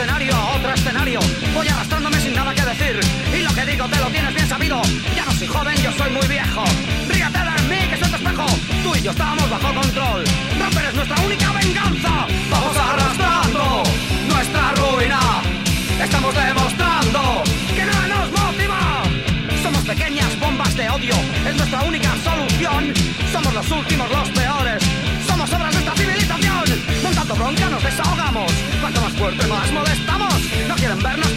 escenario a otro escenario. Voy arrastrándome sin nada que decir. Y lo que digo te lo tienes bien sabido. Ya no soy joven, yo soy muy viejo. Ríete de mí, que soy tu espejo. Tú y yo estamos bajo control. Romper es nuestra única venganza. Vamos arrastrando nuestra ruina. Estamos demostrando que nada nos motiva. Somos pequeñas bombas de odio. Es nuestra única solución. Somos los últimos, los nos desahogamos. Cuanto más fuerte, más molestamos. No quieren vernos